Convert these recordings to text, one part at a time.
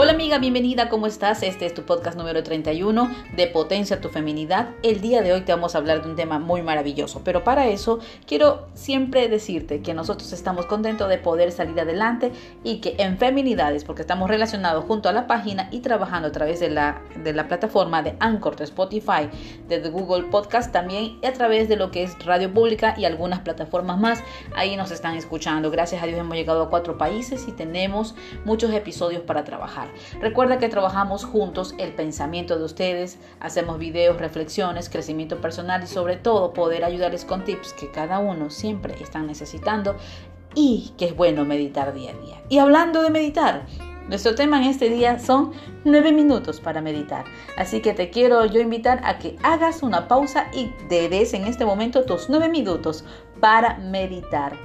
Hola amiga, bienvenida, ¿cómo estás? Este es tu podcast número 31 de Potencia tu Feminidad. El día de hoy te vamos a hablar de un tema muy maravilloso, pero para eso quiero siempre decirte que nosotros estamos contentos de poder salir adelante y que en Feminidades, porque estamos relacionados junto a la página y trabajando a través de la, de la plataforma de Anchor, de Spotify, de Google Podcast también y a través de lo que es Radio Pública y algunas plataformas más, ahí nos están escuchando. Gracias a Dios hemos llegado a cuatro países y tenemos muchos episodios para trabajar. Recuerda que trabajamos juntos el pensamiento de ustedes, hacemos videos, reflexiones, crecimiento personal y sobre todo poder ayudarles con tips que cada uno siempre están necesitando y que es bueno meditar día a día. Y hablando de meditar, nuestro tema en este día son nueve minutos para meditar. Así que te quiero yo invitar a que hagas una pausa y te des en este momento tus nueve minutos para meditar.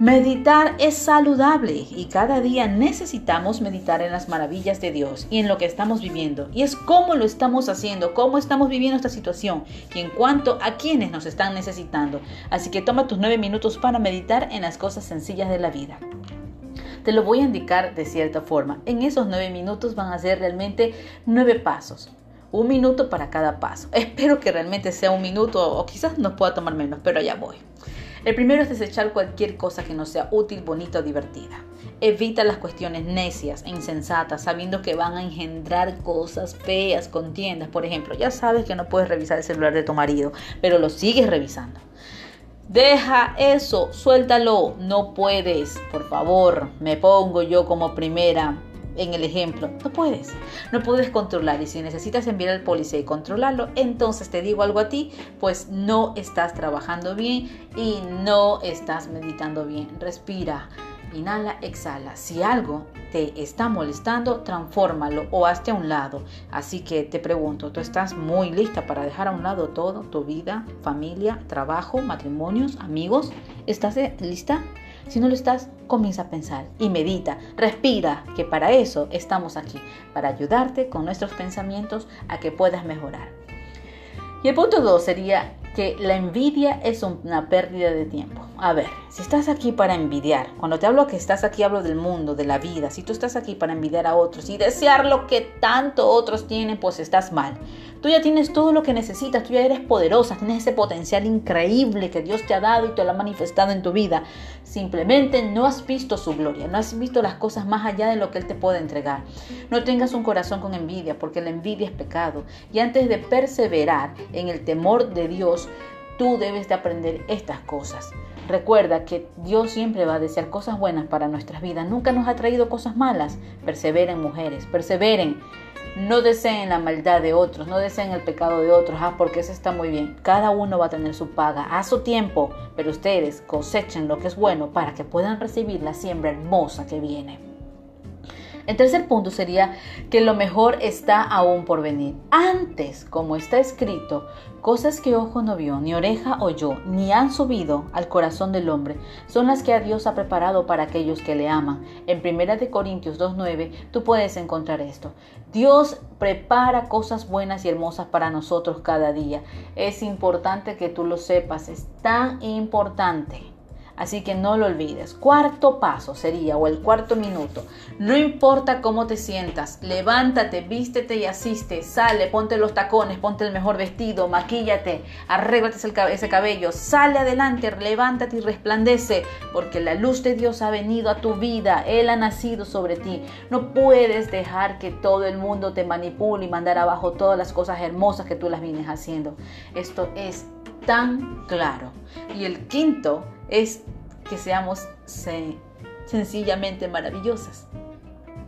Meditar es saludable y cada día necesitamos meditar en las maravillas de Dios y en lo que estamos viviendo. Y es cómo lo estamos haciendo, cómo estamos viviendo esta situación y en cuanto a quienes nos están necesitando. Así que toma tus nueve minutos para meditar en las cosas sencillas de la vida. Te lo voy a indicar de cierta forma. En esos nueve minutos van a ser realmente nueve pasos. Un minuto para cada paso. Espero que realmente sea un minuto o quizás nos pueda tomar menos, pero ya voy. El primero es desechar cualquier cosa que no sea útil, bonita o divertida. Evita las cuestiones necias e insensatas, sabiendo que van a engendrar cosas feas, contiendas. Por ejemplo, ya sabes que no puedes revisar el celular de tu marido, pero lo sigues revisando. Deja eso, suéltalo, no puedes, por favor, me pongo yo como primera en el ejemplo, no puedes, no puedes controlar y si necesitas enviar al policía y controlarlo, entonces te digo algo a ti, pues no estás trabajando bien y no estás meditando bien. Respira, inhala, exhala. Si algo te está molestando, transfórmalo o hazte a un lado. Así que te pregunto, ¿tú estás muy lista para dejar a un lado todo, tu vida, familia, trabajo, matrimonios, amigos? ¿Estás lista? Si no lo estás, comienza a pensar y medita, respira, que para eso estamos aquí, para ayudarte con nuestros pensamientos a que puedas mejorar. Y el punto 2 sería que la envidia es una pérdida de tiempo. A ver, si estás aquí para envidiar, cuando te hablo que estás aquí hablo del mundo, de la vida, si tú estás aquí para envidiar a otros y desear lo que tanto otros tienen, pues estás mal. Tú ya tienes todo lo que necesitas, tú ya eres poderosa, tienes ese potencial increíble que Dios te ha dado y te lo ha manifestado en tu vida. Simplemente no has visto su gloria, no has visto las cosas más allá de lo que Él te puede entregar. No tengas un corazón con envidia, porque la envidia es pecado. Y antes de perseverar en el temor de Dios, tú debes de aprender estas cosas. Recuerda que Dios siempre va a desear cosas buenas para nuestras vidas. Nunca nos ha traído cosas malas. Perseveren mujeres, perseveren. No deseen la maldad de otros, no deseen el pecado de otros, ah, porque eso está muy bien. Cada uno va a tener su paga a su tiempo, pero ustedes cosechen lo que es bueno para que puedan recibir la siembra hermosa que viene. El tercer punto sería que lo mejor está aún por venir. Antes, como está escrito, cosas que ojo no vio, ni oreja oyó, ni han subido al corazón del hombre, son las que a Dios ha preparado para aquellos que le aman. En 1 Corintios 2.9 tú puedes encontrar esto. Dios prepara cosas buenas y hermosas para nosotros cada día. Es importante que tú lo sepas, es tan importante. Así que no lo olvides. Cuarto paso sería, o el cuarto minuto. No importa cómo te sientas, levántate, vístete y asiste. Sale, ponte los tacones, ponte el mejor vestido, maquíllate, arréglate ese cabello. Sale adelante, levántate y resplandece, porque la luz de Dios ha venido a tu vida. Él ha nacido sobre ti. No puedes dejar que todo el mundo te manipule y mandar abajo todas las cosas hermosas que tú las vienes haciendo. Esto es tan claro. Y el quinto es que seamos sencillamente maravillosas.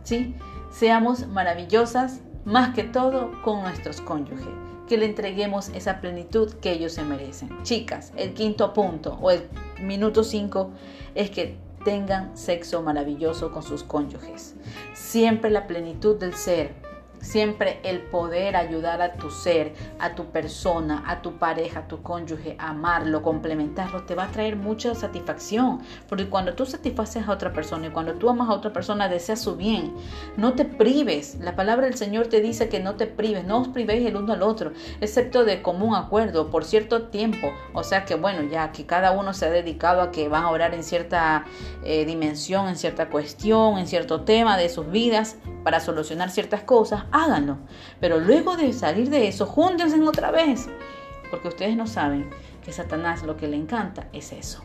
¿Sí? Seamos maravillosas más que todo con nuestros cónyuges. Que le entreguemos esa plenitud que ellos se merecen. Chicas, el quinto punto o el minuto cinco es que tengan sexo maravilloso con sus cónyuges. Siempre la plenitud del ser Siempre el poder ayudar a tu ser, a tu persona, a tu pareja, a tu cónyuge, amarlo, complementarlo, te va a traer mucha satisfacción. Porque cuando tú satisfaces a otra persona y cuando tú amas a otra persona, deseas su bien. No te prives. La palabra del Señor te dice que no te prives, no os privéis el uno al otro, excepto de común acuerdo por cierto tiempo. O sea que bueno, ya que cada uno se ha dedicado a que van a orar en cierta eh, dimensión, en cierta cuestión, en cierto tema de sus vidas para solucionar ciertas cosas, háganlo. Pero luego de salir de eso, júntense otra vez. Porque ustedes no saben que Satanás lo que le encanta es eso.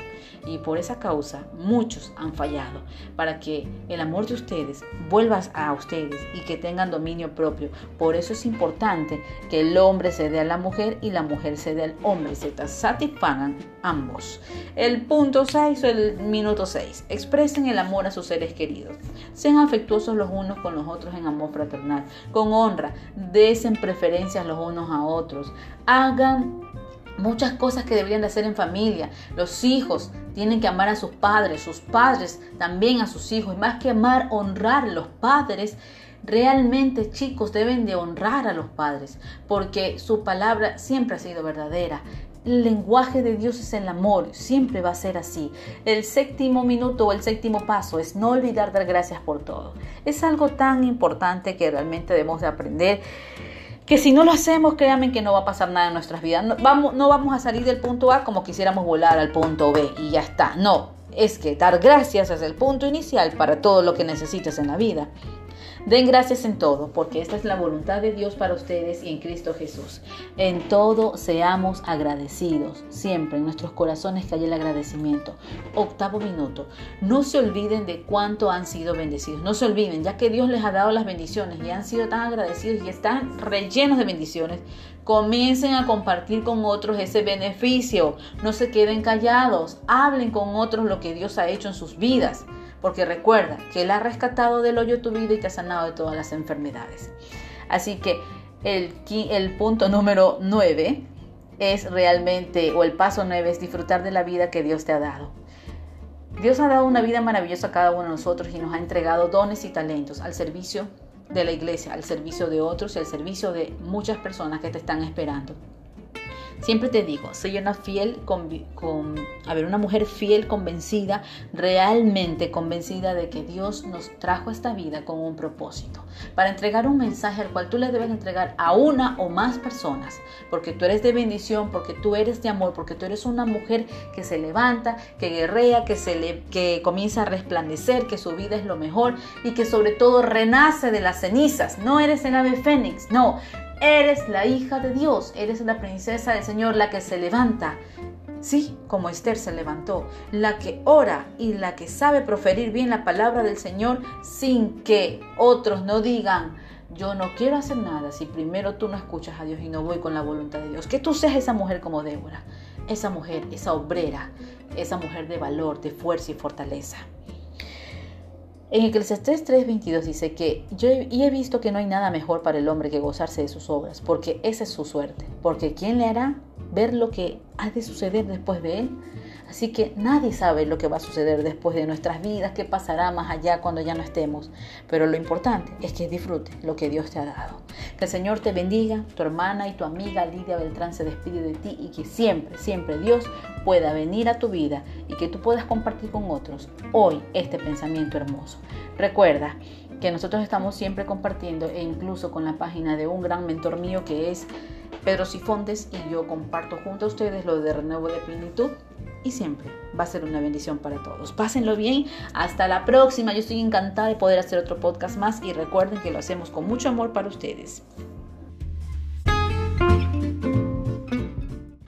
Y por esa causa muchos han fallado para que el amor de ustedes vuelva a ustedes y que tengan dominio propio. Por eso es importante que el hombre se dé a la mujer y la mujer se dé al hombre. Se satisfagan ambos. El punto 6 o el minuto 6. Expresen el amor a sus seres queridos. Sean afectuosos los unos con los otros en amor fraternal. Con honra. Desen preferencias los unos a otros. Hagan muchas cosas que deberían de hacer en familia. Los hijos tienen que amar a sus padres, sus padres también a sus hijos. Y más que amar, honrar los padres. Realmente chicos deben de honrar a los padres porque su palabra siempre ha sido verdadera. El lenguaje de Dios es el amor, siempre va a ser así. El séptimo minuto o el séptimo paso es no olvidar dar gracias por todo. Es algo tan importante que realmente debemos de aprender que si no lo hacemos, créanme que no va a pasar nada en nuestras vidas. No vamos, no vamos a salir del punto A como quisiéramos volar al punto B y ya está. No, es que dar gracias es el punto inicial para todo lo que necesites en la vida. Den gracias en todo, porque esta es la voluntad de Dios para ustedes y en Cristo Jesús. En todo seamos agradecidos, siempre en nuestros corazones haya el agradecimiento. Octavo minuto, no se olviden de cuánto han sido bendecidos. No se olviden, ya que Dios les ha dado las bendiciones y han sido tan agradecidos y están rellenos de bendiciones, comiencen a compartir con otros ese beneficio. No se queden callados, hablen con otros lo que Dios ha hecho en sus vidas porque recuerda que Él ha rescatado del hoyo tu vida y te ha sanado de todas las enfermedades. Así que el, punto número 9 es realmente, o el paso 9 es disfrutar de la vida que Dios te ha dado. Dios ha dado una vida maravillosa a cada uno de nosotros y nos ha entregado dones y talentos al servicio de la iglesia, al servicio de otros y al servicio de muchas personas que te están esperando. Siempre te digo, soy una fiel, con, a ver, una mujer fiel, convencida, realmente convencida de que Dios nos trajo esta vida con un propósito, para entregar un mensaje al cual tú le debes entregar a una o más personas, porque tú eres de bendición, porque tú eres de amor, porque tú eres una mujer que se levanta, que guerrea, que, se que comienza a resplandecer, que su vida es lo mejor y que sobre todo renace de las cenizas. No eres el ave fénix, no, Eres la hija de Dios, eres la princesa del Señor, la que se levanta. Sí, como Esther se levantó, la que ora y la que sabe proferir bien la palabra del Señor sin que otros no digan, yo no quiero hacer nada si primero tú no escuchas a Dios y no voy con la voluntad de Dios. Que tú seas esa mujer como Débora, esa mujer, esa obrera, esa mujer de valor, de fuerza y fortaleza. En Eclesiastés 3:22 dice que yo he, y he visto que no hay nada mejor para el hombre que gozarse de sus obras, porque esa es su suerte, porque ¿quién le hará ver lo que ha de suceder después de él? Así que nadie sabe lo que va a suceder después de nuestras vidas, qué pasará más allá cuando ya no estemos. Pero lo importante es que disfrutes lo que Dios te ha dado. Que el Señor te bendiga, tu hermana y tu amiga Lidia Beltrán se despide de ti y que siempre, siempre Dios pueda venir a tu vida y que tú puedas compartir con otros hoy este pensamiento hermoso. Recuerda que nosotros estamos siempre compartiendo e incluso con la página de un gran mentor mío que es Pedro Sifontes y yo comparto junto a ustedes lo de renuevo de plenitud y siempre va a ser una bendición para todos. Pásenlo bien, hasta la próxima. Yo estoy encantada de poder hacer otro podcast más y recuerden que lo hacemos con mucho amor para ustedes.